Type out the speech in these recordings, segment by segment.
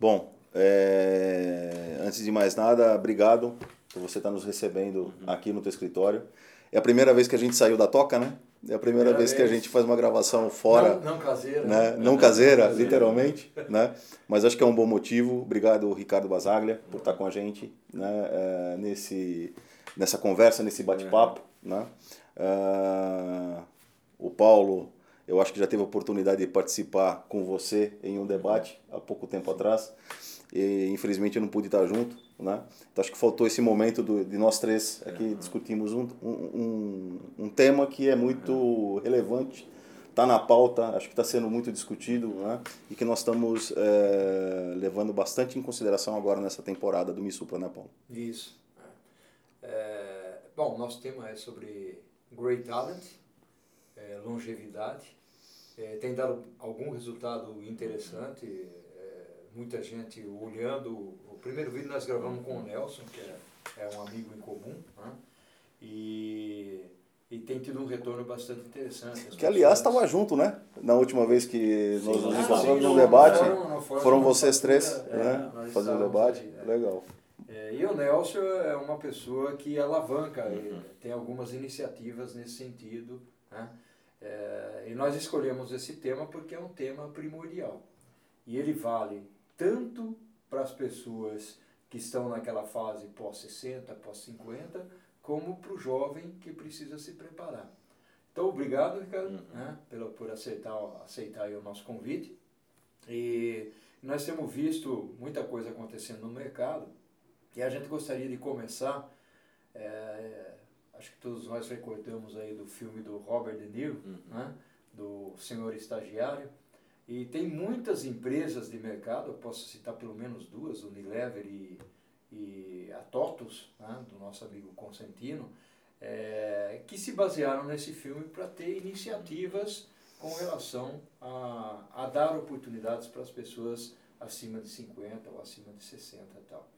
Bom, é... antes de mais nada, obrigado por você estar nos recebendo aqui no teu escritório. É a primeira vez que a gente saiu da toca, né? É a primeira, vez, vez, que a gente faz uma gravação fora. Não, não caseira. Né? Não caseira, literalmente. Né? Mas acho que é um bom motivo. Obrigado, Ricardo Basaglia, por estar com a gente né? É, nesse, nessa conversa, nesse bate-papo. É. Né? Uh, o Paulo, eu acho que já teve a oportunidade de participar com você em um debate há pouco tempo atrás. E infelizmente eu não pude estar junto, né? Então acho que faltou esse momento do, de nós três aqui uhum. discutimos um, um, um tema que é muito uhum. relevante, está na pauta, acho que está sendo muito discutido, né? E que nós estamos é, levando bastante em consideração agora nessa temporada do Missupra, né, Paulo? Isso. É, bom, nosso tema é sobre Great Talent, é, longevidade. É, tem dado algum resultado interessante, é, muita gente olhando. O primeiro vídeo nós gravamos com o Nelson, que é, é um amigo em comum, né? e, e tem tido um retorno bastante interessante. que aliás estava junto, né? Na última vez que nós nos encontramos no debate, foram, foram vocês três, é, né? Fazer o debate, aí, é. legal. É, e o Nelson é uma pessoa que alavanca, uhum. tem algumas iniciativas nesse sentido. Né? É, e nós escolhemos esse tema porque é um tema primordial. E ele vale tanto para as pessoas que estão naquela fase pós-60, pós-50, como para o jovem que precisa se preparar. Então, obrigado, Ricardo, uhum. né, pelo, por aceitar, aceitar o nosso convite. E nós temos visto muita coisa acontecendo no mercado e a gente gostaria de começar, é, acho que todos nós recordamos aí do filme do Robert De Niro, uhum. né? do Senhor Estagiário, e tem muitas empresas de mercado, eu posso citar pelo menos duas, Unilever e, e a TOTUS, né? do nosso amigo Consentino, é, que se basearam nesse filme para ter iniciativas com relação a, a dar oportunidades para as pessoas acima de 50 ou acima de 60 e tal.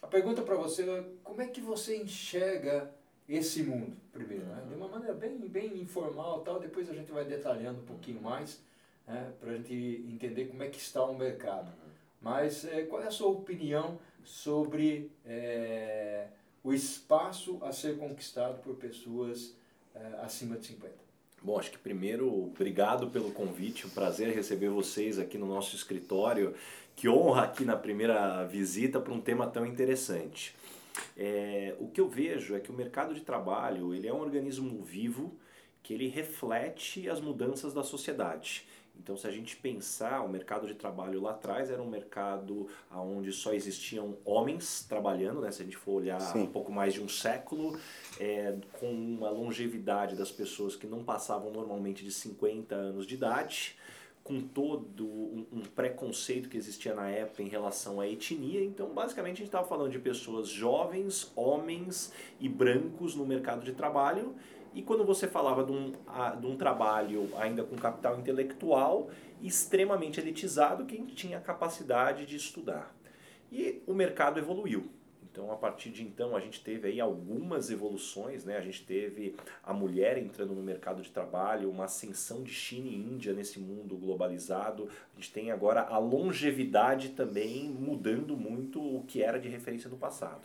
A pergunta para você é como é que você enxerga esse mundo, primeiro, né? de uma maneira bem, bem informal tal, depois a gente vai detalhando um pouquinho mais, né? para a gente entender como é que está o mercado. Mas é, qual é a sua opinião sobre é, o espaço a ser conquistado por pessoas é, acima de 50? Bom, acho que primeiro, obrigado pelo convite, um prazer receber vocês aqui no nosso escritório que honra aqui na primeira visita para um tema tão interessante. É, o que eu vejo é que o mercado de trabalho ele é um organismo vivo que ele reflete as mudanças da sociedade. Então, se a gente pensar, o mercado de trabalho lá atrás era um mercado onde só existiam homens trabalhando, né? se a gente for olhar Sim. um pouco mais de um século, é, com uma longevidade das pessoas que não passavam normalmente de 50 anos de idade com todo um, um, preconceito que existia na época em relação à etnia. Então, basicamente, a gente estava falando de pessoas jovens, homens e brancos no mercado de trabalho. E quando você falava de um, de um trabalho ainda com capital intelectual, extremamente elitizado, quem tinha capacidade de estudar. E o mercado evoluiu. Então, a partir de então, a gente teve aí algumas evoluções, né? A gente teve a mulher entrando no mercado de trabalho, uma ascensão de China e Índia nesse mundo globalizado. A gente tem agora a longevidade também mudando muito o que era de referência no passado.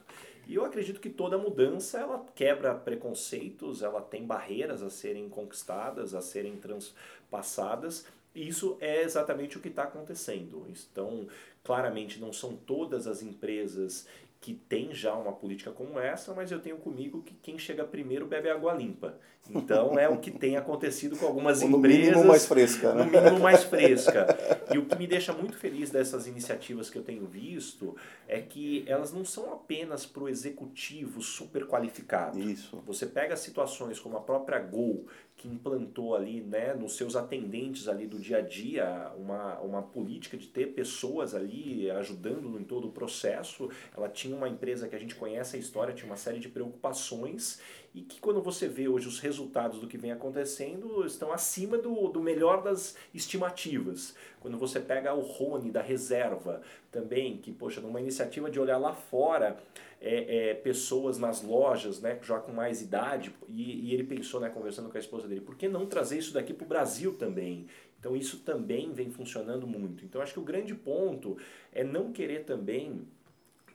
E eu acredito que toda mudança ela quebra preconceitos, ela tem barreiras a serem conquistadas, a serem transpassadas. E isso é exatamente o que está acontecendo. Então, claramente, não são todas as empresas que tem já uma política como essa, mas eu tenho comigo que quem chega primeiro bebe água limpa. Então é o que tem acontecido com algumas no empresas. No mínimo mais fresca, né? No mínimo mais fresca. E o que me deixa muito feliz dessas iniciativas que eu tenho visto é que elas não são apenas para o executivo super qualificado. Isso. Você pega situações como a própria Gol, que implantou ali, né, nos seus atendentes ali do dia a dia, uma, uma política de ter pessoas ali ajudando em todo o processo. Ela tinha uma empresa que a gente conhece a história, tinha uma série de preocupações e que quando você vê hoje os resultados do que vem acontecendo estão acima do, do melhor das estimativas. Quando você pega o Rony da reserva também, que, poxa, numa iniciativa de olhar lá fora, é, é, pessoas nas lojas, né, já com mais idade, e, e, ele pensou, né, conversando com a esposa dele, por que não trazer isso daqui para o Brasil também? Então isso também vem funcionando muito. Então acho que o grande ponto é não querer também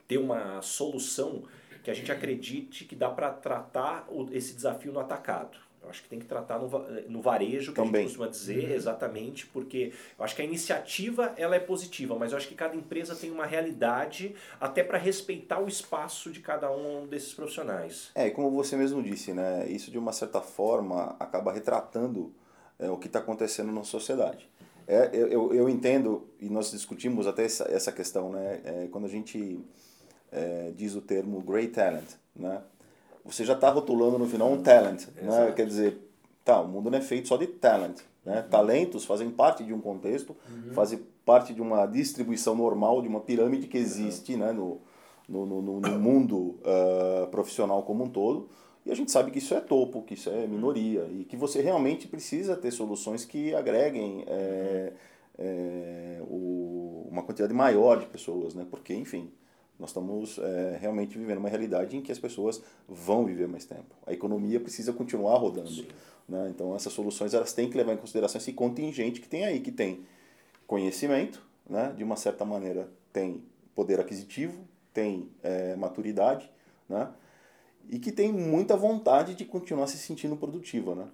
ter uma solução que a gente acredite que dá para tratar esse desafio no atacado. Eu acho que tem que tratar no, no varejo, que Também. a gente costuma dizer, uhum. exatamente, porque eu acho que a iniciativa ela é positiva, mas eu acho que cada empresa tem uma realidade até para respeitar o espaço de cada um desses profissionais. É, e como você mesmo disse, né, isso de uma certa forma acaba retratando é, o que está acontecendo na sociedade. É, eu, eu entendo, e nós discutimos até essa, essa questão, né, é, quando a gente é, diz o termo great talent, né, você já está rotulando no final um talent. Né? Quer dizer, tá, o mundo não é feito só de talent. Né? Uhum. Talentos fazem parte de um contexto, uhum. fazem parte de uma distribuição normal, de uma pirâmide que existe uhum. né? no, no, no, no mundo uh, profissional como um todo. E a gente sabe que isso é topo, que isso é minoria e que você realmente precisa ter soluções que agreguem é, é, o, uma quantidade maior de pessoas, né? Porque, enfim, nós estamos é, realmente vivendo uma realidade em que as pessoas vão viver mais tempo. A economia precisa continuar rodando. Né? Então, essas soluções elas têm que levar em consideração esse contingente que tem aí, que tem conhecimento, né? de uma certa maneira tem poder aquisitivo, tem é, maturidade, né? e que tem muita vontade de continuar se sentindo produtiva. Né?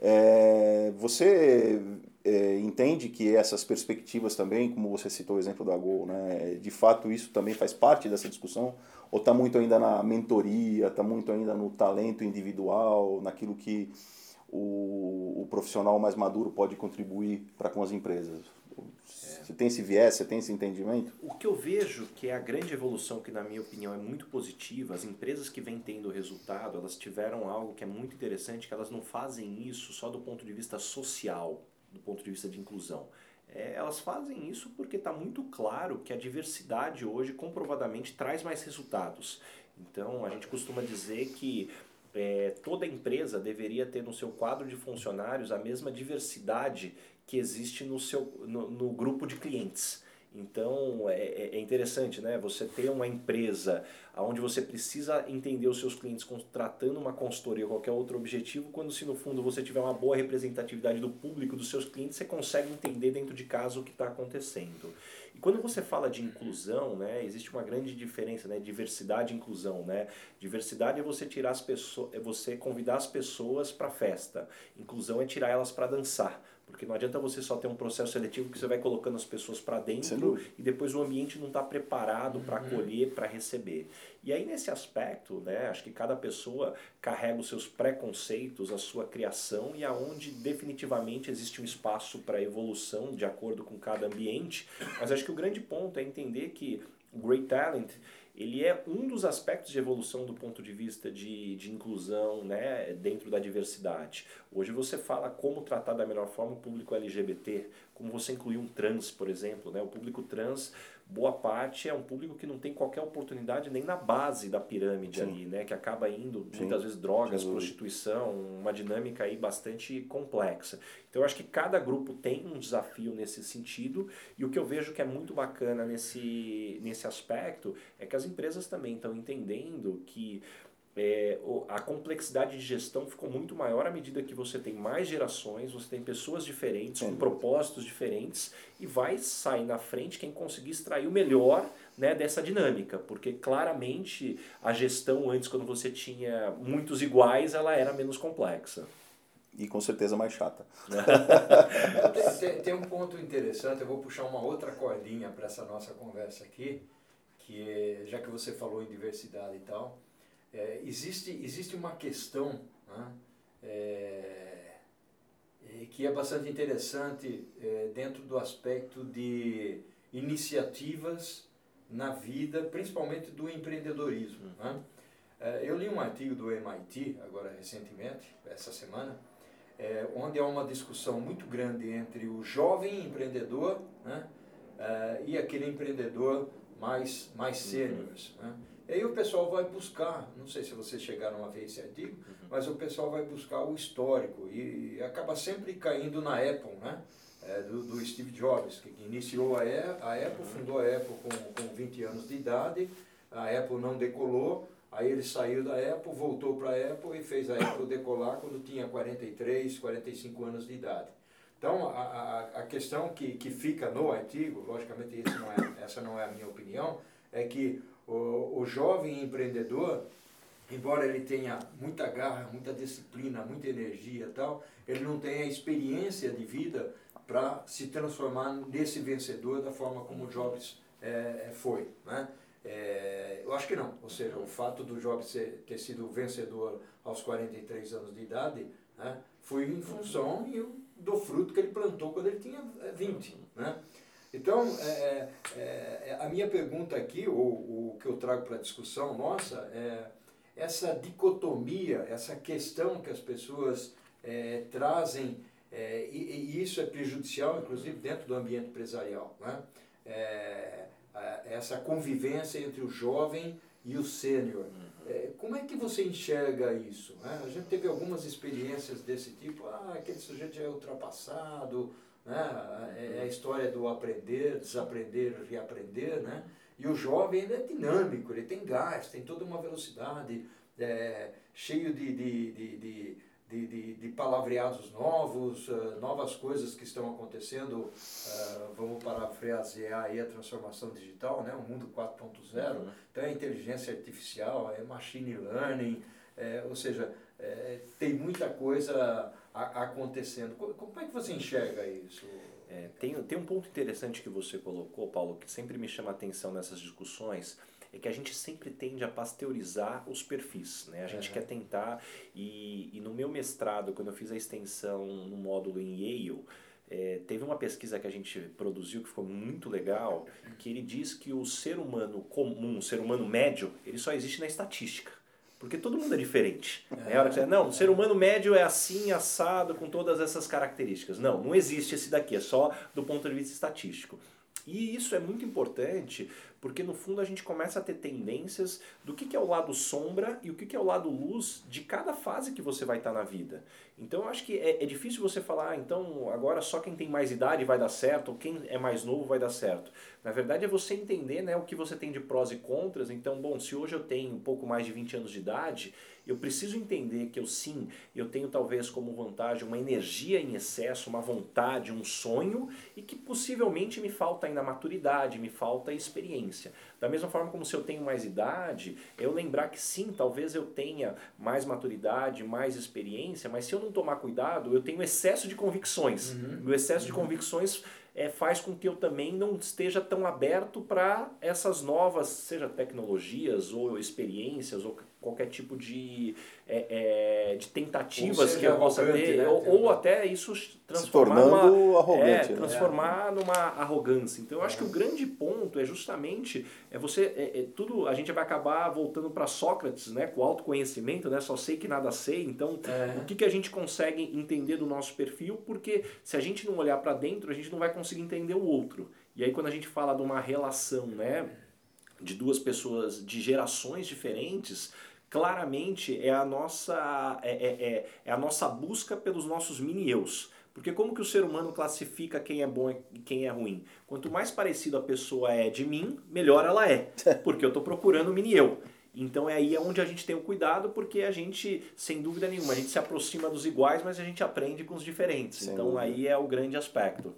É, você é, entende que essas perspectivas também, como você citou o exemplo da Gol, né, de fato isso também faz parte dessa discussão? Ou está muito ainda na mentoria, está muito ainda no talento individual, naquilo que o, o profissional mais maduro pode contribuir para com as empresas? Você tem esse viés, você tem esse entendimento? O que eu vejo que é a grande evolução, que na minha opinião é muito positiva, as empresas que vêm tendo resultado, elas tiveram algo que é muito interessante, que elas não fazem isso só do ponto de vista social, do ponto de vista de inclusão. É, elas fazem isso porque está muito claro que a diversidade hoje comprovadamente traz mais resultados. Então a gente costuma dizer que é, toda empresa deveria ter no seu quadro de funcionários a mesma diversidade que existe no, seu, no, no grupo de clientes. Então é, é, é interessante, né? Você ter uma empresa onde você precisa entender os seus clientes contratando uma consultoria ou qualquer outro objetivo, quando se no fundo você tiver uma boa representatividade do público, dos seus clientes, você consegue entender dentro de casa o que está acontecendo. E quando você fala de inclusão, né, existe uma grande diferença, né? Diversidade e inclusão, né? Diversidade é você tirar as pessoas, é você convidar as pessoas para festa. Inclusão é tirar elas para dançar. Porque não adianta você só ter um processo seletivo que você vai colocando as pessoas para dentro e depois o ambiente não está preparado para uhum. acolher, para receber. E aí nesse aspecto, né, acho que cada pessoa carrega os seus preconceitos, a sua criação e aonde definitivamente existe um espaço para evolução de acordo com cada ambiente. Mas acho que o grande ponto é entender que o Great Talent ele é um dos aspectos de evolução do ponto de vista de, de inclusão né, dentro da diversidade. Hoje você fala como tratar da melhor forma o público LGBT, como você incluir um trans, por exemplo. Né? O público trans boa parte é um público que não tem qualquer oportunidade nem na base da pirâmide Sim. ali, né? Que acaba indo Sim. muitas vezes drogas, prostituição, uma dinâmica aí bastante complexa. Então eu acho que cada grupo tem um desafio nesse sentido e o que eu vejo que é muito bacana nesse, nesse aspecto é que as empresas também estão entendendo que é, a complexidade de gestão ficou muito maior à medida que você tem mais gerações, você tem pessoas diferentes, com propósitos diferentes, e vai sair na frente quem conseguir extrair o melhor né, dessa dinâmica, porque claramente a gestão antes, quando você tinha muitos iguais, ela era menos complexa. E com certeza mais chata. tem, tem, tem, um ponto interessante, eu vou puxar uma outra cordinha para essa nossa conversa aqui, que é, já que você falou em diversidade e tal, é, existe, existe uma questão né, é, que é bastante interessante é, dentro do aspecto de iniciativas na vida, principalmente do empreendedorismo. Né? É, eu li um artigo do MIT, agora recentemente, essa semana, é, onde há uma discussão muito grande entre o jovem empreendedor né, é, e aquele empreendedor mais, mais sênior. Né? E aí o pessoal vai buscar, não sei se vocês chegaram a ver esse artigo, uhum. mas o pessoal vai buscar o histórico e, acaba sempre caindo na Apple, né? É, do, do, Steve Jobs, que iniciou a, a Apple, fundou a Apple com, com 20 anos de idade, a Apple não decolou, aí ele saiu da Apple, voltou para a Apple e fez a Apple decolar quando tinha 43, 45 anos de idade. Então, a, a, a questão que, que fica no artigo, logicamente não é, essa não é a minha opinião, é que o, o jovem empreendedor, embora ele tenha muita garra, muita disciplina, muita energia e tal, ele não tem a experiência de vida para se transformar nesse vencedor da forma como o Jobs é, foi. Né? É, eu acho que não. Ou seja, o fato do Jobs ser, ter sido vencedor aos 43 anos de idade né, foi em função do fruto que ele plantou quando ele tinha 20. É, né? Então, é, é, é, a minha pergunta aqui, ou o que eu trago para a discussão nossa, é essa dicotomia, essa questão que as pessoas é, trazem, é, e, e, isso é prejudicial, inclusive, dentro do ambiente empresarial. Né? É, essa convivência entre o jovem e o sênior. Uhum. É, como é que você enxerga isso? Né? A gente teve algumas experiências desse tipo, ah, aquele sujeito já é ultrapassado, né? é, é a história do aprender, desaprender, reaprender, né? E o jovem ele é dinâmico, ele tem gás, tem toda uma velocidade, é, cheio de, de, de, de de, de, de, palavreados novos, uh, novas coisas que estão acontecendo. Uh, vamos parafrasear aí a transformação digital, né? o mundo 4.0. Uhum. Então é inteligência artificial, é machine learning, é, ou seja, é, tem muita coisa a, acontecendo. Como, é que você enxerga isso? É, tem, tem um ponto interessante que você colocou, Paulo, que sempre me chama a atenção nessas discussões, é que a gente sempre tende a pasteurizar os perfis. Né? A gente uhum. quer tentar, e, e no meu mestrado, quando eu fiz a extensão no módulo em Yale, é, teve uma pesquisa que a gente produziu que ficou muito legal, que ele diz que o ser humano comum, o ser humano médio, ele só existe na estatística. Porque todo mundo é diferente. É. hora que você, não, o ser humano médio é assim, assado, com todas essas características. Não, não existe esse daqui, é só do ponto de vista estatístico. E isso é muito importante porque no fundo a gente começa a ter tendências do que, é o lado sombra e o que, que é o lado luz de cada fase que você vai estar na vida. Então eu acho que é, é difícil você falar, ah, então agora só quem tem mais idade vai dar certo, ou quem é mais novo vai dar certo. Na verdade é você entender né, o que você tem de prós e contras. Então, bom, se hoje eu tenho um pouco mais de 20 anos de idade, eu preciso entender que eu sim, eu tenho talvez como vantagem uma energia em excesso, uma vontade, um sonho e que possivelmente me falta ainda maturidade, me falta experiência. Da mesma forma como se eu tenho mais idade, eu lembrar que sim, talvez eu tenha mais maturidade, mais experiência, mas se eu não tomar cuidado, eu tenho excesso de convicções. Uhum. O excesso uhum. de convicções é, faz com que eu também não esteja tão aberto para essas novas, seja tecnologias ou experiências ou qualquer tipo de, é, é, de tentativas que eu possa ter, né? ou, ou, até isso transformar, Se tornando uma, arrogante, é, transformar né? numa arrogância. Então eu acho que o grande ponto é justamente é você é, é tudo a gente vai acabar voltando para Sócrates, né, com autoconhecimento, né, só sei que nada sei. Então é. o que que a gente consegue entender do nosso perfil? Porque se a gente não olhar para dentro, a gente não vai conseguir entender o outro. E aí quando a gente fala de uma relação, né, de duas pessoas de gerações diferentes, claramente é a nossa, é, é, é, é a nossa busca pelos nossos mini-eus. Porque como que o ser humano classifica quem é bom e quem é ruim? Quanto mais parecido a pessoa é de mim, melhor ela é. Porque eu estou procurando o mini-eu. Então é aí onde a gente tem o cuidado, porque a gente, sem dúvida nenhuma, a gente se aproxima dos iguais, mas a gente aprende com os diferentes. Sem então dúvida. aí é o grande aspecto.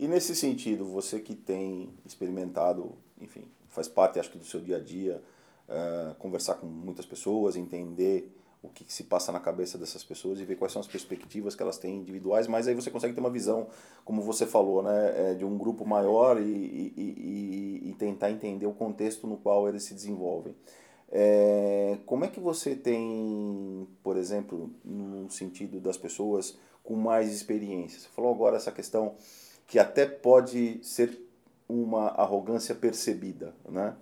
E nesse sentido, você que tem experimentado, enfim, faz parte acho que do seu dia a dia, uh, conversar com muitas pessoas, entender o que, que, se passa na cabeça dessas pessoas e ver quais são as perspectivas que elas têm individuais, mas aí você consegue ter uma visão, como você falou, né, é, de um grupo maior e, e, e, e, tentar entender o contexto no qual eles se desenvolvem. É, como é que você tem, por exemplo, no sentido das pessoas com mais experiência? Você falou agora essa questão que até pode ser uma arrogância percebida, né?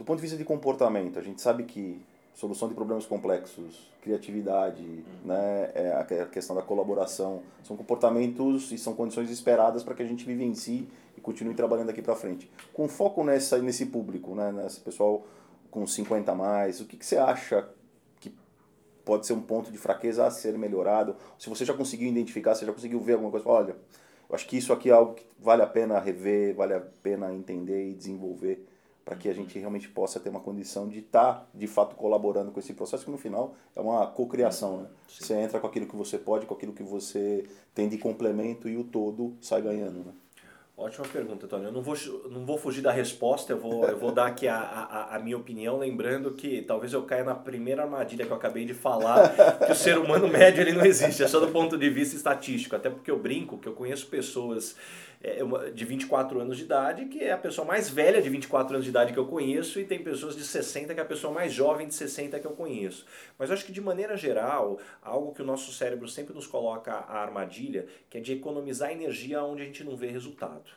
Do ponto de vista de comportamento, a gente sabe que solução de problemas complexos, criatividade, uhum. né, é a questão da colaboração, são comportamentos e são condições esperadas para que a gente vivencie e continue trabalhando aqui para frente. Com foco nessa nesse público, né, nesse pessoal com 50 a mais, o que, que você acha que pode ser um ponto de fraqueza a ser melhorado? Se você já conseguiu identificar, você já conseguiu ver alguma coisa, olha, eu acho que isso aqui é algo que vale a pena rever, vale a pena entender e desenvolver para que a gente realmente possa ter uma condição de estar, tá, de fato, colaborando com esse processo, que no final é uma cocriação. Né? Você entra com aquilo que você pode, com aquilo que você tem de complemento e o todo sai ganhando. Né? Ótima pergunta, Tony. Eu não vou, não vou fugir da resposta, eu vou, eu vou dar aqui a, a, a minha opinião, lembrando que talvez eu caia na primeira armadilha que eu acabei de falar, que o ser humano médio ele não existe, é só do ponto de vista estatístico. Até porque eu brinco que eu conheço pessoas é, de 24 anos de idade, que é a pessoa mais velha de 24 anos de idade que eu conheço, e tem pessoas de 60 que é a pessoa mais jovem de 60 que eu conheço. Mas eu acho que de maneira geral, algo que o nosso cérebro sempre nos coloca a armadilha, que é de economizar energia onde a gente não vê resultado.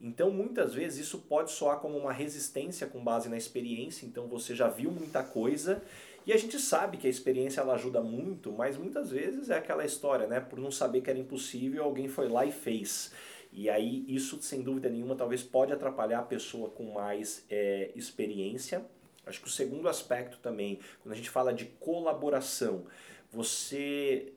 Então, muitas vezes, isso pode soar como uma resistência com base na experiência, então você já viu muita coisa e a gente sabe que a experiência ela ajuda muito, mas muitas vezes é aquela história, né? Por não saber que era impossível, alguém foi lá e fez. E aí isso, sem dúvida nenhuma, talvez pode atrapalhar a pessoa com mais é, experiência. Acho que o segundo aspecto também, quando a gente fala de colaboração, você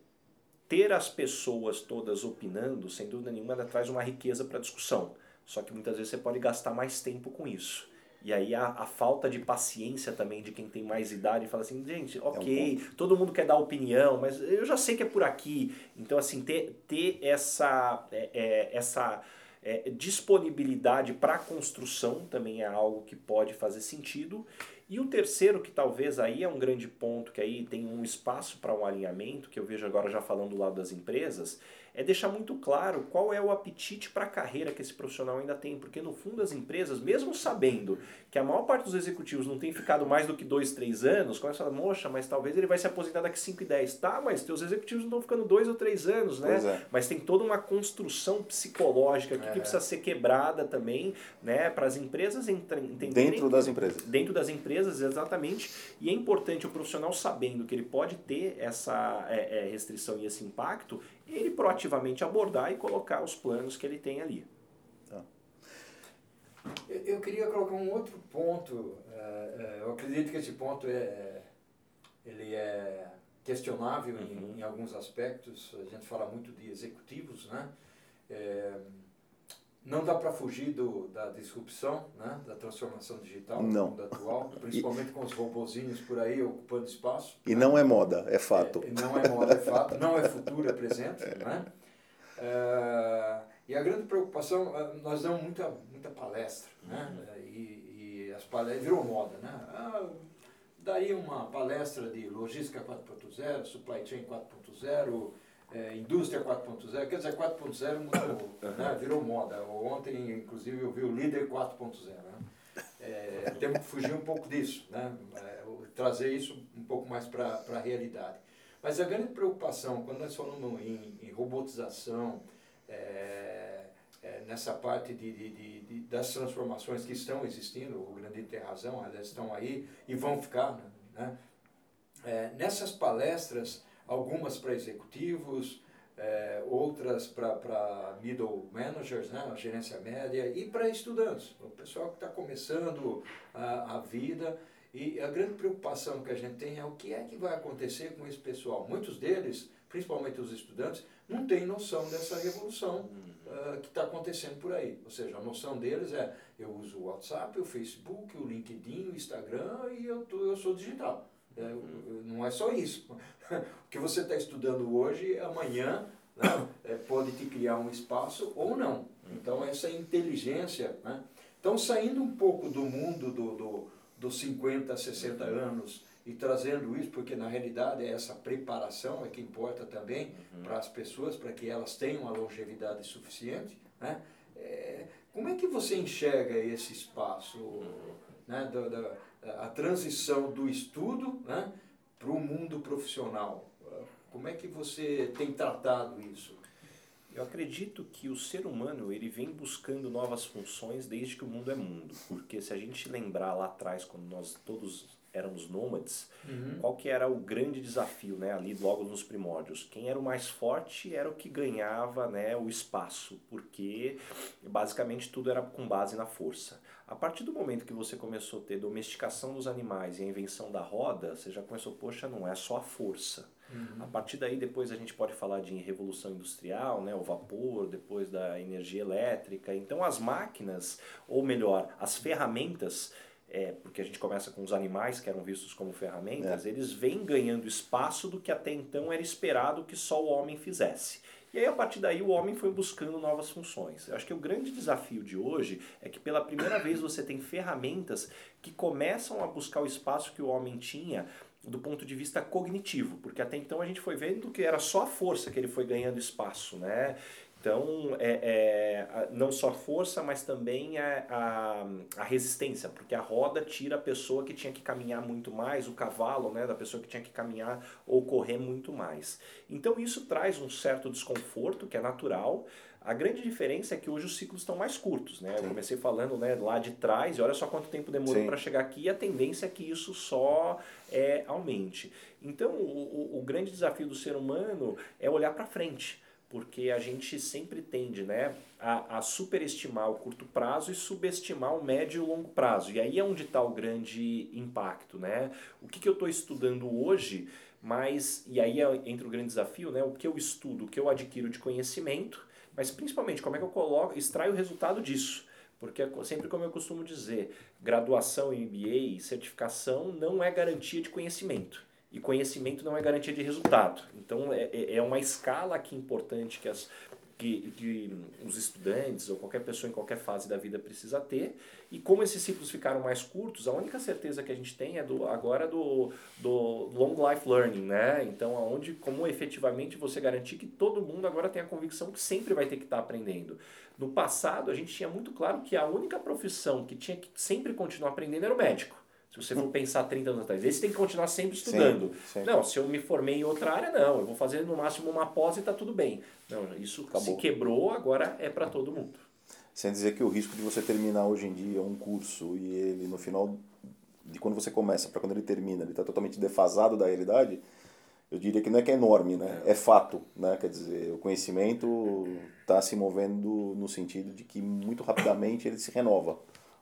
ter as pessoas todas opinando, sem dúvida nenhuma, ela traz uma riqueza para a discussão. Só que muitas vezes você pode gastar mais tempo com isso. E aí a, a, falta de paciência também de quem tem mais idade fala assim, gente, ok, é um todo mundo quer dar opinião, mas eu já sei que é por aqui. Então, assim, ter, ter essa, é, é, essa é, disponibilidade para construção também é algo que pode fazer sentido. E o terceiro, que talvez aí é um grande ponto, que aí tem um espaço para um alinhamento, que eu vejo agora já falando do lado das empresas, é deixar muito claro qual é o apetite para a carreira que esse profissional ainda tem, porque no fundo as empresas, mesmo sabendo que a maior parte dos executivos não tem ficado mais do que dois, três anos, começa a falar, moxa, mas talvez ele vai se aposentar daqui 5 e 10. Tá, mas teus executivos não estão ficando dois ou três anos, né? É. Mas tem toda uma construção psicológica aqui é. que precisa ser quebrada também, né? Para as empresas entenderem. Dentro das empresas. Dentro das empresas, exatamente. E é importante o profissional sabendo que ele pode ter essa é, é restrição e esse impacto, ele proativamente abordar e colocar os planos que ele tem ali. Tá. Eu queria colocar um outro ponto. É, é, eu acredito que esse ponto é, ele é questionável uhum. em, em, alguns aspectos. A gente fala muito de executivos, né? É, não dá para fugir do, da disrupção, né? da transformação digital não. no mundo atual, principalmente com os robozinhos por aí ocupando espaço. E né? não é moda, é fato. É, não é moda, é fato. Não é futuro, é presente. Né? É, e a grande preocupação, é, nós damos muita, muita palestra, né? Uhum. E, e, as palestras virou moda, né? Ah, daria uma palestra de logística 4.0, supply chain 4.0, é, indústria 4.0, quer dizer, 4.0 mudou, né? virou moda. Ontem, inclusive, eu vi o líder 4.0. Né? É, temos que fugir um pouco disso, né? É, trazer isso um pouco mais para a realidade. Mas a grande preocupação, quando nós falamos em, em robotização, é, é, nessa parte de, de, de, das transformaçõis que estão existindo, o Grande tem razão, elas estão aí e vão ficar. Né? É, nessas palestras, algumas para executivos, é, outras para middle managers, né, a gerência média, e para estudantes, o pessoal que está começando a, a vida. E a grande preocupação que a gente tem é o que é que vai acontecer com esse pessoal. Muitos deles, principalmente os estudantes, não têm noção dessa revolução uh, que está acontecendo por aí. Ou seja, a noção deles é eu uso o WhatsApp, o Facebook, o LinkedIn, o Instagram e eu, tô, eu sou digital. É, não é só isso. O que você está estudando hoje, amanhã né, é, pode te criar um espaço ou não. Então, essa inteligência. Né? Então, saindo um pouco do mundo do, do, dos 50, 60 anos e trazendo isso, porque na realidade é essa preparação é que importa também uhum. para as pessoas, para que elas tenham a longevidade suficiente. Né? É, como é que você enxerga esse espaço né, do, do, a transição do estudo né, para o mundo profissional. Como é que você tem tratado isso? Eu acredito que o ser humano ele vem buscando novas funções desde que o mundo é mundo. Porque se a gente lembrar lá atrás, quando nós todos éramos nômades, uhum. qual que era o grande desafio, né, ali logo nos primórdios? Quem era o mais forte era o que ganhava, né, o espaço, porque basicamente tudo era com base na força. A partir do momento que você começou a ter domesticação dos animais e a invenção da roda, você já começou, poxa, não é só a força. Uhum. A partir daí, depois a gente pode falar de revolução industrial, né, o vapor, depois da energia elétrica. Então, as máquinas, ou melhor, as ferramentas, é, porque a gente começa com os animais que eram vistos como ferramentas, é. eles vêm ganhando espaço do que até então era esperado que só o homem fizesse. E aí, a partir daí, o homem foi buscando novas funções. Eu acho que o grande desafio de hoje é que, pela primeira vez, você tem ferramentas que começam a buscar o espaço que o homem tinha do ponto de vista cognitivo, porque até então a gente foi vendo que era só a força que ele foi ganhando espaço, né? Então, é, é, não só força, mas também a, a, a, resistência, porque a roda tira a pessoa que tinha que caminhar muito mais, o cavalo, né, da pessoa que tinha que caminhar ou correr muito mais. Então, isso traz um certo desconforto, que é natural. A grande diferença é que hoje os ciclos estão mais curtos. Né? Eu comecei falando né, lá de trás, e olha só quanto tempo demorou para chegar aqui, e a tendência é que isso só é, aumente. Então, o, o, o grande desafio do ser humano é olhar para frente porque a gente sempre tende né, a, a superestimar o curto prazo e subestimar o médio e longo prazo. E aí é onde está o grande impacto. Né? O que, que eu estou estudando hoje, mas, e aí é, entra o grande desafio, né, o que eu estudo, o que eu adquiro de conhecimento, mas principalmente como é que eu coloco, extraio o resultado disso. Porque é sempre como eu costumo dizer, graduação MBA, certificação não é garantia de conhecimento e conhecimento não é garantia de resultado. Então é, é, é uma escala aqui importante que, as, que, que os estudantes ou qualquer pessoa em qualquer fase da vida precisa ter. E como esses ciclos ficaram mais curtos, a única certeza que a gente tem é do, agora do, do long life learning, né? Então, aonde, como efetivamente você garantir que todo mundo agora tem a convicção que sempre vai ter que estar aprendendo. No passado, a gente tinha muito claro que a única profissão que tinha que sempre continuar aprendendo era o médico. Se você for pensar 30 anos atrás, esse tem que continuar sempre estudando. Sim, sim. Não, se eu me formei em outra área, não. Eu vou fazer no máximo uma pós e está tudo bem. Não, isso Acabou. se quebrou, agora é para todo mundo. Sem dizer que o risco de você terminar hoje em dia um curso e ele no final de quando você começa para quando ele termina, ele está totalmente defasado da realidade, eu diria que não é que é enorme, né? É, é fato, né? Quer dizer, o conhecimento está se movendo no sentido de que muito rapidamente ele se renova,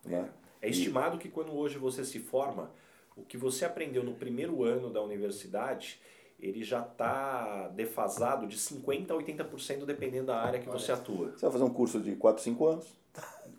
né? É estimado que quando hoje você se forma, o que você aprendeu no primeiro ano da universidade, ele já está defasado de 50% a 80% dependendo da área que você atua. Você vai fazer um curso de 4, 5 anos?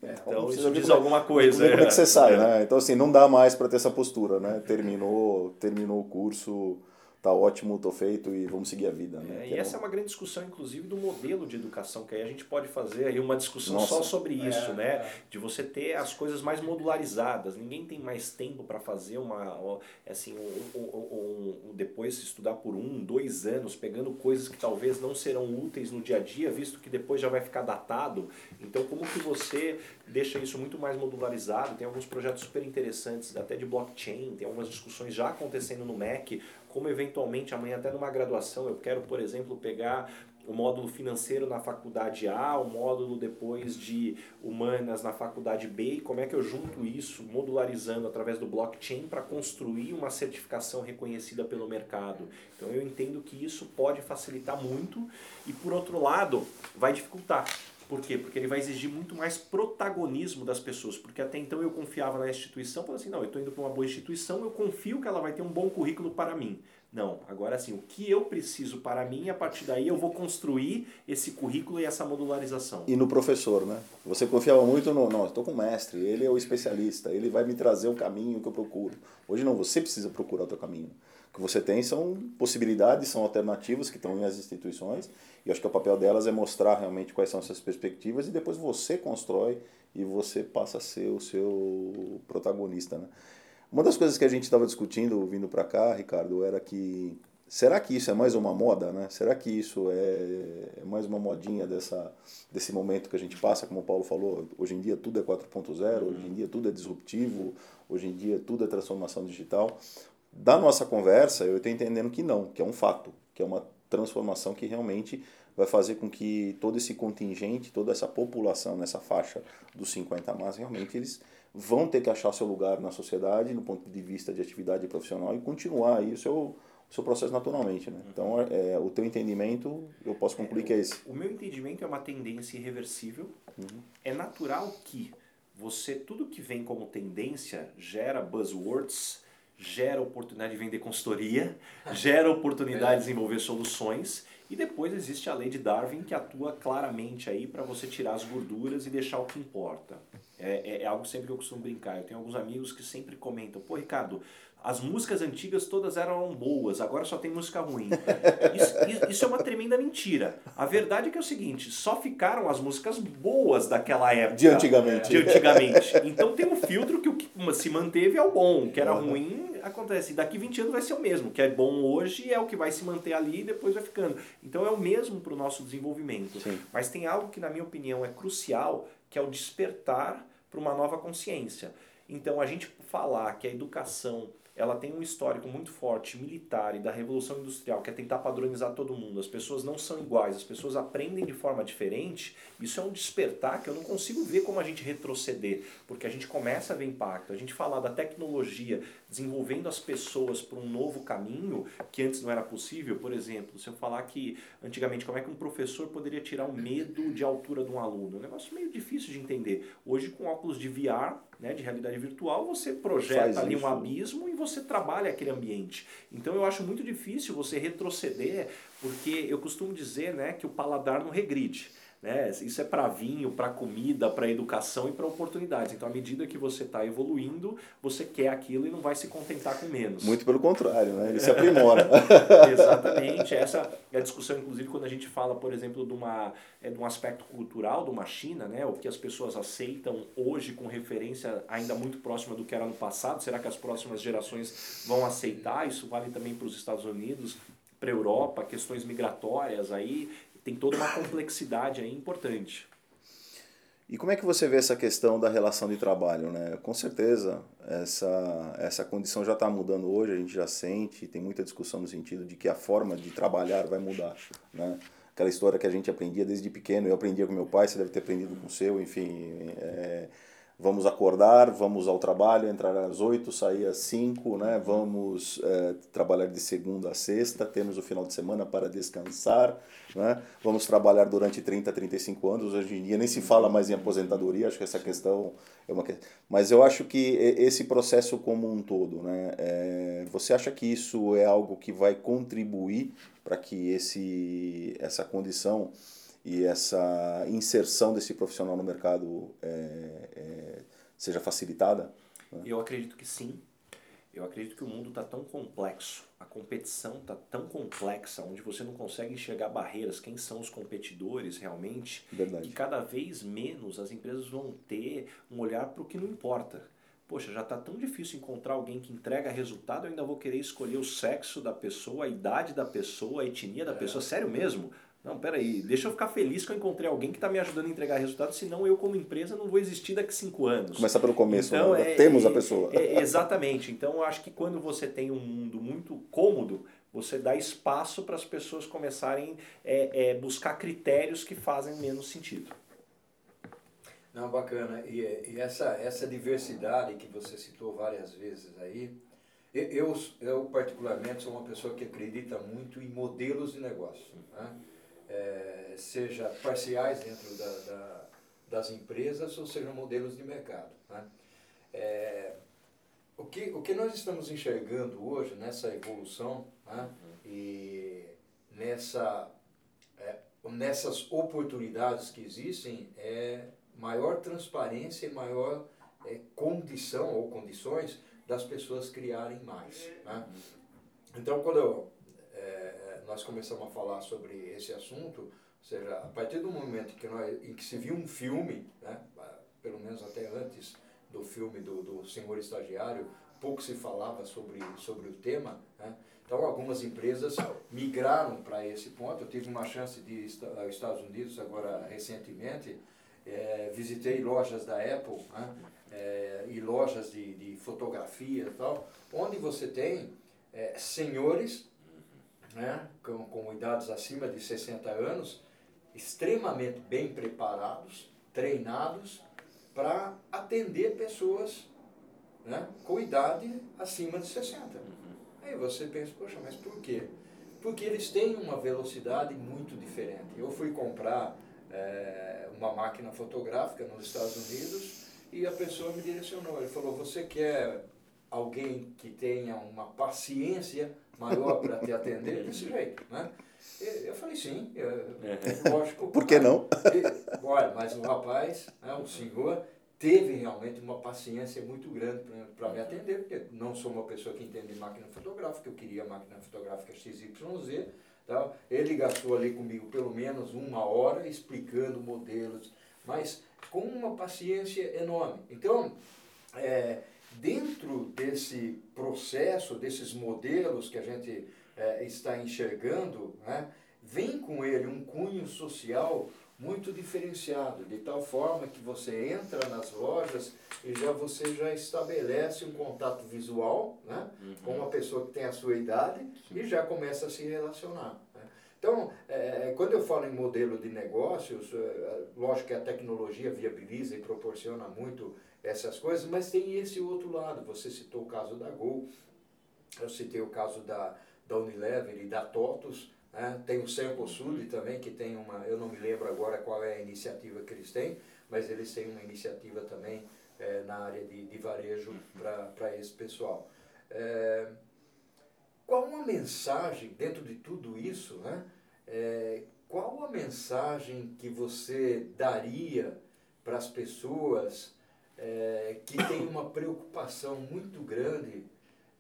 Então, então isso diz alguma coisa. Como é que você sai, né? Então, assim, não dá mais para ter essa postura, né? Terminou, terminou o curso tá ótimo, tô feito e vamos seguir a vida. Né? É, e essa é uma grande discussão, inclusive, do modelo de educação, que aí a gente pode fazer aí uma discussão Nossa. só sobre isso, é, né? É. De você ter as coisas mais modularizadas. Ninguém tem mais tempo para fazer uma, assim, um, um, um, depois estudar por um, dois anos, pegando coisas que talvez não serão úteis no dia a dia, visto que depois já vai ficar datado. Então, como que você deixa isso muito mais modularizado? Tem alguns projetos super interessantes, até de blockchain, tem algumas discussões já acontecendo no MEC, como eventualmente amanhã até numa graduação eu quero, por exemplo, pegar o módulo financeiro na faculdade A, o módulo depois de humanas na faculdade B, e como é que eu junto isso, modularizando através do blockchain para construir uma certificação reconhecida pelo mercado. Então eu entendo que isso pode facilitar muito e por outro lado vai dificultar. Por quê? Porque ele vai exigir muito mais protagonismo das pessoas. Porque até então eu confiava na instituição, falando assim, não, eu estou indo para uma boa instituição, eu confio que ela vai ter um bom currículo para mim. Não, agora sim, o que eu preciso para mim, a partir daí eu vou construir esse currículo e essa modularização. E no professor, né? Você confiava muito no, não, estou com o mestre, ele é o especialista, ele vai me trazer o caminho que eu procuro. Hoje não, você precisa procurar o teu caminho. O que você tem são possibilidades, são alternativas que estão nas instituições e acho que o papel delas é mostrar realmente quais são essas perspectivas e depois você constrói e você passa a ser o seu protagonista. Né? Uma das coisas que a gente estava discutindo vindo para cá, Ricardo, era que será que isso é mais uma moda, né? Será que isso é, é mais uma modinha dessa, desse momento que a gente passa, como o Paulo falou, hoje em dia tudo é 4.0, hoje em dia tudo é disruptivo, hoje em dia tudo é transformação digital. Da nossa conversa, eu estou entendendo que não, que é um fato, que é uma transformação que realmente vai fazer com que todo esse contingente, toda essa população nessa faixa dos 50 mais, realmente eles vão ter que achar seu lugar na sociedade, no ponto de vista de atividade profissional, e continuar aí o seu, o seu processo naturalmente. Né? Então, é, o teu entendimento, eu posso concluir que é esse. O meu entendimento é uma tendência irreversível. Uhum. É natural que você, tudo que vem como tendência, gera buzzwords, gera oportunidade de vender consultoria, gera oportunidade de desenvolver soluções e depois existe a lei de Darwin que atua claramente aí para você tirar as gorduras e deixar o que importa. É, é, é algo sempre que eu costumo brincar. Eu tenho alguns amigos que sempre comentam, pô, Ricardo, as músicas antigas todas eram boas, agora só tem música ruim. Isso, isso, é uma tremenda mentira. A verdade é que é o seguinte, só ficaram as músicas boas daquela época. De antigamente. De antigamente. Então tem um filtro que o que se manteve é o bom, o que era ruim acontece. Daqui 20 anos vai ser o mesmo, o que é bom hoje é o que vai se manter ali e depois vai ficando. Então é o mesmo para o nosso desenvolvimento. Sim. Mas tem algo que na minha opinião é crucial, que é o despertar para uma nova consciência. Então a gente falar que a educação ela tem um histórico muito forte militar e da revolução industrial, que é tentar padronizar todo mundo. As pessoas não são iguais, as pessoas aprendem de forma diferente. Isso é um despertar que eu não consigo ver como a gente retroceder, porque a gente começa a ver impacto. A gente falar da tecnologia desenvolvendo as pessoas para um novo caminho que antes não era possível. Por exemplo, se eu falar que antigamente como é que um professor poderia tirar o medo de altura de um aluno, é um negócio meio difícil de entender. Hoje com óculos de VR né, de realidade virtual, você projeta Faz ali isso. um abismo e você trabalha aquele ambiente. Então eu acho muito difícil você retroceder, porque eu costumo dizer né, que o paladar não regride. Né? Isso é para vinho, para comida, para educação e para oportunidades. Então, à medida que você está evoluindo, você quer aquilo e não vai se contentar com menos. Muito pelo contrário, né? ele se aprimora. Exatamente. Essa é a discussão, inclusive, quando a gente fala, por exemplo, de, uma, é, de um aspecto cultural de uma China, né? o que as pessoas aceitam hoje com referência ainda muito próxima do que era no passado. Será que as próximas gerações vão aceitar? Isso vale também para os Estados Unidos, para a Europa, questões migratórias aí tem toda uma complexidade aí importante. E como é que você vê essa questão da relação de trabalho? Né? Com certeza, essa, essa condição já está mudando hoje, a gente já sente, tem muita discussão no sentido de que a forma de trabalhar vai mudar. Né? Aquela história que a gente aprendia desde pequeno, eu aprendia com meu pai, você deve ter aprendido com o seu, enfim. É, vamos acordar, vamos ao trabalho, entrar às 8, sair às 5, né? vamos é, trabalhar de segunda a sexta, temos o final de semana para descansar, né? vamos trabalhar durante 30, 35 anos, hoje em dia nem se fala mais em aposentadoria, acho que essa questão é uma questão. Mas eu acho que esse processo como um todo, né? É, você acha que isso é algo que vai contribuir para que esse, essa condição e essa inserção desse profissional no mercado é, é, seja facilitada? Né? Eu acredito que sim. Eu acredito que o mundo está tão complexo, a competição está tão complexa, onde você não consegue enxergar barreiras, quem são os competidores realmente, Verdade. e cada vez menos as empresas vão ter um olhar para o que não importa. Poxa, já está tão difícil encontrar alguém que entrega resultado, eu ainda vou querer escolher o sexo da pessoa, a idade da pessoa, a etnia da é. pessoa. Sério mesmo? Não, peraí, deixa eu ficar feliz que eu encontrei alguém que está me ajudando a entregar resultados, senão eu, como empresa, não vou existir daqui cinco anos. Começar pelo começo, então, né? é, temos a pessoa. É, exatamente. Então, eu acho que quando você tem um mundo muito cômodo, você dá espaço para as pessoas começarem a é, é, buscar critérios que fazem menos sentido. Não, bacana. E, e, essa, essa diversidade que você citou várias vezes aí, eu, eu particularmente sou uma pessoa que acredita muito em modelos de negócio. Né? É, seja parciais dentro da, da, das empresas ou sejam modelos de mercado. Né? É, o, que, o que nós estamos enxergando hoje nessa evolução né? e nessa, é, nessas oportunidades que existem é maior transparência e maior é, condição ou condições das pessoas criarem mais. Né? Então, quando eu nós começamos a falar sobre esse assunto, ou seja, a partir do momento que nós, em que se viu um filme, né, pelo menos até antes do filme do, do Senhor Estagiário, pouco se falava sobre, sobre o tema, né? Então, algumas empresas migraram para esse ponto. Eu tive uma chance de ir aos Estados Unidos agora recentemente. É, visitei lojas da Apple né? é, e lojas de, de fotografia e tal, onde você tem é, senhores né, com, com idades acima de 60 anos, extremamente bem preparados, treinados para atender pessoas né, com idade acima de 60. Uhum. Aí você pensa, poxa, mas por quê? Porque eles têm uma velocidade muito diferente. Eu fui comprar é, uma máquina fotográfica nos Estados Unidos e a pessoa me direcionou. Ele falou, você quer alguém que tenha uma paciência maior para te atender desse jeito, né? Eu falei, sim, eu, é. lógico. Por que não? E, olha, mas o rapaz, né, o senhor, teve realmente uma paciência muito grande para me atender, porque não sou uma pessoa que entende máquina fotográfica, eu queria máquina fotográfica XYZ. Tá? Ele gastou ali comigo pelo menos uma hora explicando modelos, mas com uma paciência enorme. Então, é, dentro desse processo, desses modelos que a gente é, está enxergando, né, vem com ele um cunho social muito diferenciado, de tal forma que você entra nas lojas e já você já estabelece um contato visual né, uhum. com uma pessoa que tem a sua idade Sim. e já começa a se relacionar. Né. Então, é, quando eu falo em modelo de negócios, é, lógico que a tecnologia viabiliza e proporciona muito essas coisas, mas tem esse outro lado. Você citou o caso da Gol, eu citei o caso da, da Unilever e da TOTUS, né? Tem o Sample Sud também, que tem uma, eu não me lembro agora qual é a iniciativa que eles têm, mas eles têm uma iniciativa também é, na área de, de varejo para esse pessoal. É, qual a mensagem, dentro de tudo isso, né? É, qual a mensagem que você daria para as pessoas é, que têm uma preocupação muito grande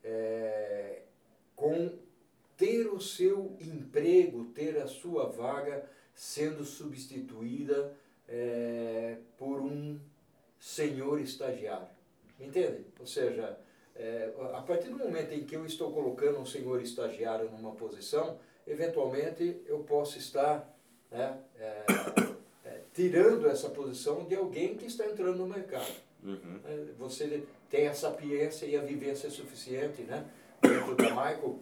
é, com ter o seu emprego, ter a sua vaga sendo substituída é, por um senhor estagiário. Entende? Ou seja, é, a partir do momento em que eu estou colocando um senhor estagiário numa posição, eventualmente eu posso estar né, é tirando essa posição de alguém que está entrando no mercado. Uhum. É, você tem a sapiência e a vivência suficiente, né? Dentro da Michael,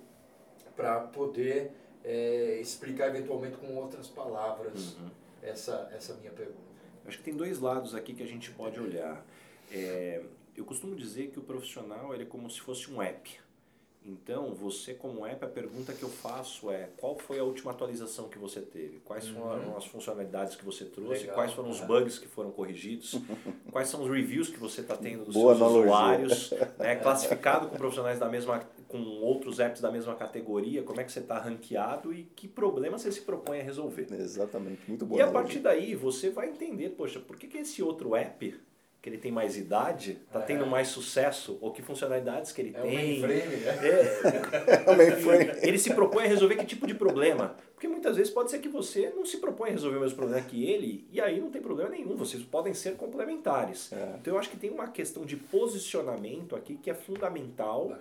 para poder é, explicar eventualmente com outras palavras uhum. essa, essa minha pergunta. Acho que tem dois lados aqui que a gente pode olhar. É, eu costumo dizer que o profissional ele é como se fosse um app. Então, você como app, a pergunta que eu faço é qual foi a última atualização que você teve? Quais uhum. foram as funcionalidades que você trouxe? Legal. Quais foram os bugs que foram corrigidos? Quais são os reviews que você está tendo dos Boa seus analogia. usuários? Né? Classificado com profissionais da mesma, com outros apps da mesma categoria, como é que você está ranqueado e que problema você se propõe a resolver? Exatamente, muito bom. E a partir daí você vai entender, poxa, por que, que esse outro app que ele tem mais idade, está é. tendo mais sucesso, ou que funcionalidades que ele é tem. O mainframe, né? é, é o mainframe. Ele se propõe a resolver que tipo de problema? Porque muitas vezes pode ser que você não se propõe a resolver o mesmo problema que ele, e aí não tem problema nenhum, vocês podem ser complementares. É. Então eu acho que tem uma questão de posicionamento aqui que é fundamental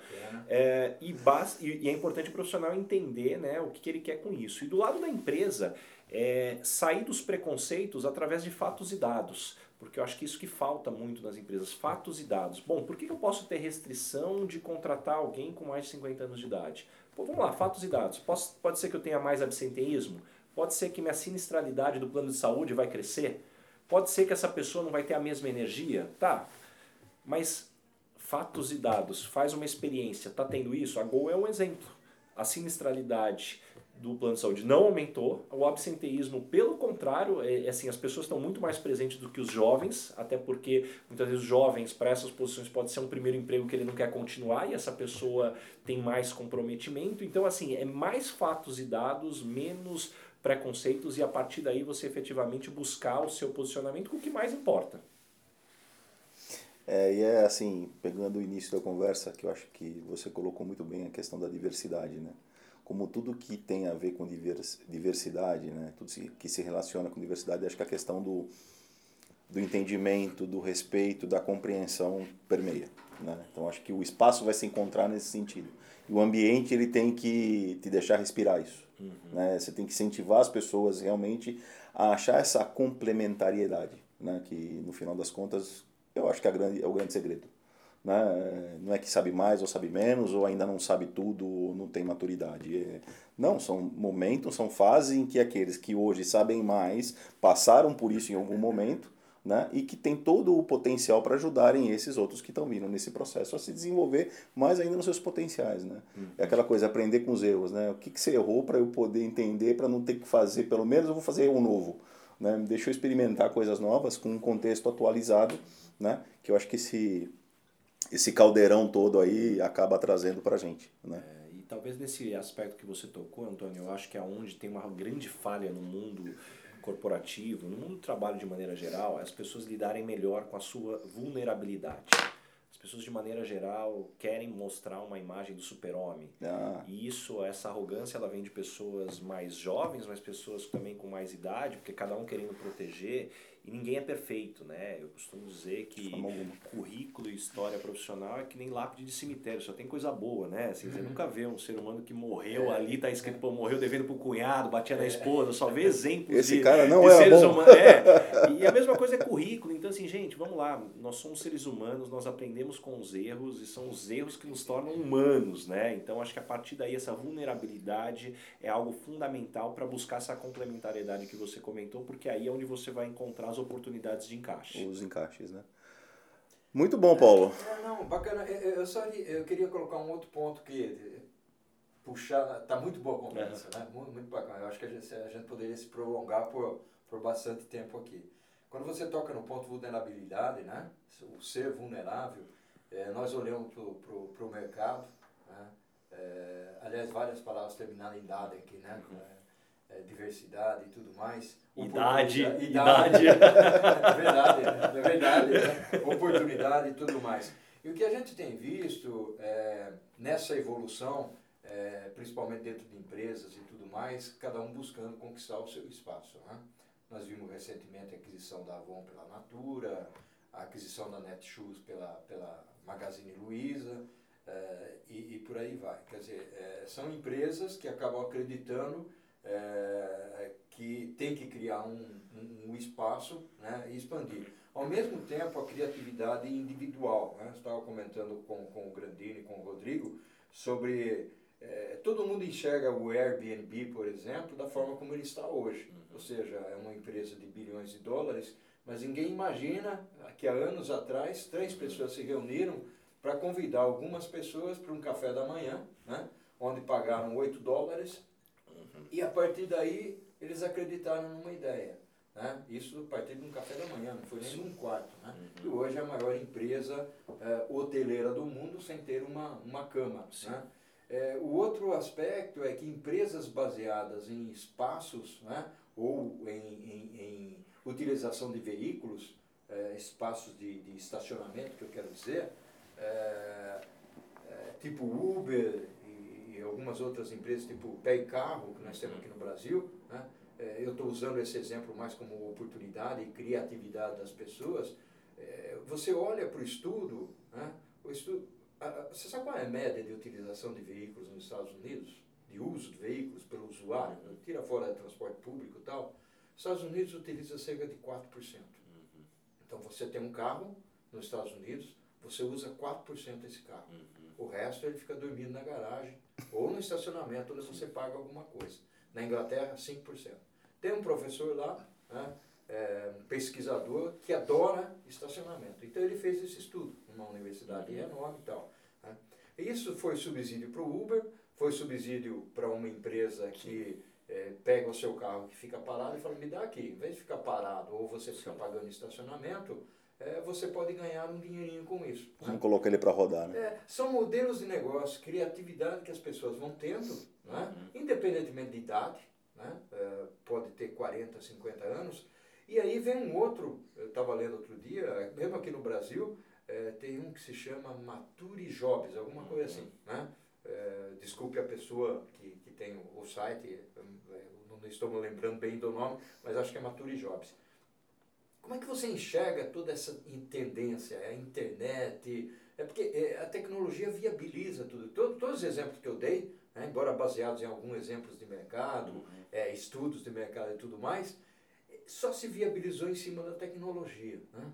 é, e, e, é importante o profissional entender né, o que, que ele quer com isso. E do lado da empresa, é, sair dos preconceitos através de fatos e dados porque eu acho que isso que falta muito nas empresas, fatos e dados. Bom, por que eu posso ter restrição de contratar alguém com mais de 50 anos de idade? Pô, vamos lá, fatos e dados. Posso, pode ser que eu tenha mais absenteísmo? Pode ser que minha sinistralidade do plano de saúde vai crescer? Pode ser que essa pessoa não vai ter a mesma energia? Tá, mas fatos e dados, faz uma experiência, está tendo isso? A Gol é um exemplo. A sinistralidade do plano de saúde não aumentou, o absenteísmo, pelo contrário, é, é, assim, as pessoas estão muito mais presentes do que os jovens, até porque muitas vezes os jovens para essas posições pode ser um primeiro emprego que ele não quer continuar e essa pessoa tem mais comprometimento. Então, assim, é mais fatos e dados, menos preconceitos e a partir daí você efetivamente buscar o seu posicionamento com o que mais importa. É, e é assim, pegando o início da conversa, que eu acho que você colocou muito bem a questão da diversidade, né? Como tudo que tem a ver com diversidade, né? tudo que se relaciona com diversidade, acho que a questão do, do entendimento, do respeito, da compreensão permeia. Né? Então acho que o espaço vai se encontrar nesse sentido. E o ambiente ele tem que te deixar respirar isso. Uhum. Né? Você tem que incentivar as pessoas realmente a achar essa complementariedade, né? que no final das contas eu acho que é, grande, é o grande segredo. Né? Não é que sabe mais ou sabe menos, ou ainda não sabe tudo, ou não tem maturidade. É, não, são momentos, são fases em que aqueles que hoje sabem mais passaram por isso em algum momento, né? e que tem todo o potencial para ajudarem esses outros que estão vindo nesse processo a se desenvolver mais ainda nos seus potenciais. Né? É aquela coisa, aprender com os erros. Né? O que, que você errou para eu poder entender, para não ter que fazer, pelo menos eu vou fazer um novo. Né? Deixa eu experimentar coisas novas com um contexto atualizado, né? que eu acho que esse esse caldeirão todo aí acaba trazendo para a gente. Né? É, e talvez nesse aspecto que você tocou, Antônio, eu acho que é onde tem uma grande falha no mundo corporativo, no mundo do trabalho de maneira geral, as pessoas lidarem melhor com a sua vulnerabilidade. As pessoas de maneira geral querem mostrar uma imagem do super-homem. Ah. E isso, essa arrogância, ela vem de pessoas mais jovens, mas pessoas também com mais idade, porque cada um querendo proteger. E ninguém é perfeito, né? Eu costumo dizer que currículo e história profissional é que nem lápide de cemitério, só tem coisa boa, né? Assim, você nunca vê um ser humano que morreu É. ali, tá escrito, pô, morreu devendo pro cunhado, batia na esposa, só vê exemplos Esse de, cara não de era seres bom. humanos. É. E a mesma coisa é currículo. Então, assim, gente, vamos lá. Nós somos seres humanos, nós aprendemos com os erros e são os erros que nos tornam humanos, né? Então, acho que a partir daí, essa vulnerabilidade é algo fundamental para buscar essa complementariedade que você comentou, porque aí é onde você vai encontrar as oportunidades de encaixe. Os encaixes, né? Muito bom, Paulo. É, não, bacana. Eu, eu só eu queria colocar um outro ponto que puxar, tá muito boa a conversa, né? Muito, muito bacana. Eu acho que a gente, a gente poderia se prolongar por, por bastante tempo aqui. Quando você toca no ponto vulnerabilidade, né? O ser vulnerável, eh, nós olhamos pro, pro mercado, né? Eh, aliás, várias palavras terminando em dade aqui, né? Eh, eh, diversidade e tudo mais. Idade, idade. é verdade, é verdade. Né? Oportunidade e tudo mais. E o que a gente tem visto é, nessa evolução, é, principalmente dentro de empresas e tudo mais, cada um buscando conquistar o seu espaço. Né? Nós vimos recentemente a aquisição da Avon pela Natura, a aquisição da Netshoes pela, pela Magazine Luiza, é, e, e por aí vai. Quer dizer, é, são empresas que acabam acreditando é, que tem que criar um, um, um espaço né, e expandir. Ao mesmo tempo, a criatividade individual. Né? Estava comentando com, com o Grandini, com o Rodrigo, sobre. é, todo mundo enxerga o Airbnb, por exemplo, da forma como ele está hoje. Ou seja, é uma empresa de bilhões de dólares, mas ninguém imagina que há anos atrás três pessoas se reuniram para convidar algumas pessoas para um café da manhã, né? onde pagaram 8 dólares, e a partir daí eles acreditaram numa ideia. Né? Isso a partir de um café da manhã, não foi nem num quarto. Né? E hoje é a maior empresa eh, hoteleira do mundo sem ter uma, uma cama. Né? Eh, o outro aspecto é que empresas baseadas em espaços né? ou em, em, em utilização de veículos, eh, espaços de, de estacionamento, que eu quero dizer, tipo Uber e, algumas outras empresas, tipo Pé e Carro, que nós temos aqui no Brasil, né? Eh, eu estou usando esse exemplo mais como oportunidade e criatividade das pessoas. Eh, você olha para o estudo, né? o estudo você sabe qual é a média de utilização de veículos nos Estados Unidos? De uso de veículos pelo usuário? Tira fora transporte público e tal. Os Estados Unidos utiliza cerca de 4%. Então você tem um carro nos Estados Unidos, você usa 4% desse carro. O resto ele fica dormindo na garagem ou no estacionamento onde você paga alguma coisa. Na Inglaterra, 5%. Tem um professor lá, né, é, um pesquisador, que adora estacionamento. Então ele fez esse estudo numa universidade enorme e tal. né. Isso foi subsídio para o Uber, foi subsídio para uma empresa que é, pega o seu carro que fica parado e fala, me dá aqui. Em vez de ficar parado ou você ficar pagando estacionamento, é, você pode ganhar um dinheirinho com isso. né? Vamos colocar ele para rodar, né? É, são modelos de negócio, criatividade que as pessoas vão tendo, né? independentemente de idade, né? É, pode ter 40, 50 anos. E aí vem um outro, eu estava lendo outro dia, mesmo aqui no Brasil, é, tem um que se chama Mature Jobs, alguma coisa assim. Né? É, desculpe a pessoa que, que tem o, o site, não estou me lembrando bem do nome, mas acho que é Mature Jobs. Como é que você enxerga toda essa tendência, a internet? É porque é, a tecnologia viabiliza tudo. Todo- todos os exemplos que eu dei, né, embora baseados em alguns exemplos de mercado, é, estudos de mercado e tudo mais, é, só se viabilizou em cima da tecnologia. Né?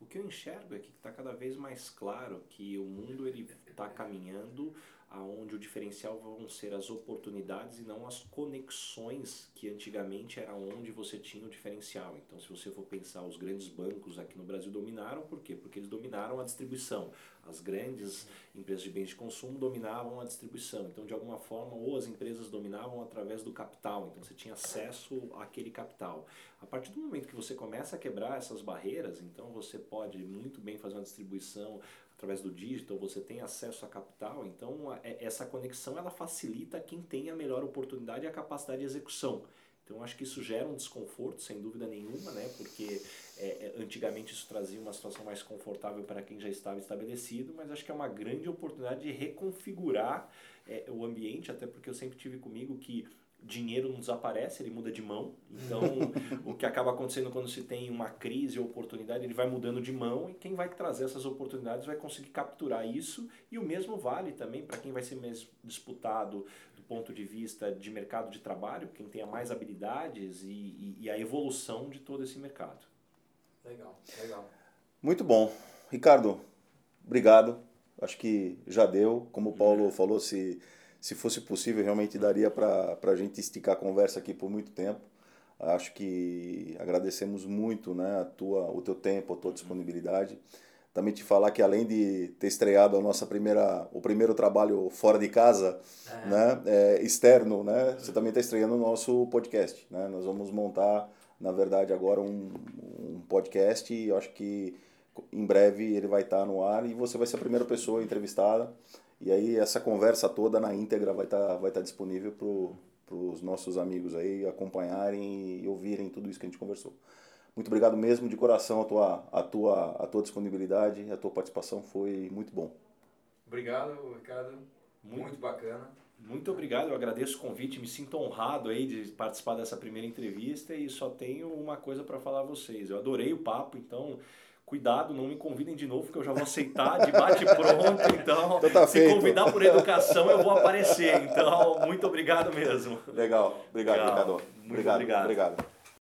O que eu enxergo é que está cada vez mais claro que o mundo ele está caminhando aonde o diferencial vão ser as oportunidades e não as conexões que antigamente era onde você tinha o diferencial. Então, se você for pensar, os grandes bancos aqui no Brasil dominaram, por quê? Porque eles dominaram a distribuição. As grandes empresas de bens de consumo dominavam a distribuição. Então, de alguma forma, ou as empresas dominavam através do capital. Então, você tinha acesso àquele capital. A partir do momento que você começa a quebrar essas barreiras, então você pode muito bem fazer uma distribuição através do digital, você tem acesso a capital, então é- essa conexão ela facilita quem tem a melhor oportunidade e a capacidade de execução. Então acho que isso gera um desconforto, sem dúvida nenhuma, né? Porque é, antigamente isso trazia uma situação mais confortável para quem já estava estabelecido, mas acho que é uma grande oportunidade de reconfigurar é, o ambiente, até porque eu sempre tive comigo que dinheiro não desaparece, ele muda de mão. Então, o que acaba acontecendo quando se tem uma crise ou oportunidade, ele vai mudando de mão e quem vai trazer essas oportunidades vai conseguir capturar isso. E o mesmo vale também para quem vai ser mais disputado do ponto de vista de mercado de trabalho, quem tenha mais habilidades e, e, e a evolução de todo esse mercado. Legal, legal. Muito bom. Ricardo, obrigado. Acho que já deu. Como o Paulo falou, se se fosse possível, realmente daria para a gente esticar a conversa aqui por muito tempo. Acho que agradecemos muito né, a tua, o teu tempo, a tua disponibilidade. Também te falar que além de ter estreado a nossa primeira, o primeiro trabalho fora de casa, é. né, é, externo, né, você também está estreando o nosso podcast. Né? Nós vamos montar, na verdade, agora um, um podcast e eu acho que em breve ele vai estar tá no ar e você vai ser a primeira pessoa entrevistada. E aí essa conversa toda na íntegra vai estar tá, vai tá disponível para os nossos amigos aí acompanharem e ouvirem tudo isso que a gente conversou. Muito obrigado mesmo de coração a tua, a tua, a tua disponibilidade, a tua participação foi muito bom. Obrigado, Ricardo. Muito, muito bacana. Muito obrigado, eu agradeço o convite, me sinto honrado aí de participar dessa primeira entrevista e só tenho uma coisa para falar a vocês. Eu adorei o papo, então cuidado, não me convidem de novo, que eu já vou aceitar de bate pronto. Então, então tá se feito. convidar por educação, eu vou aparecer. Então, muito obrigado mesmo. Legal. Obrigado, Legal. Ricardo. Muito obrigado. obrigado. obrigado.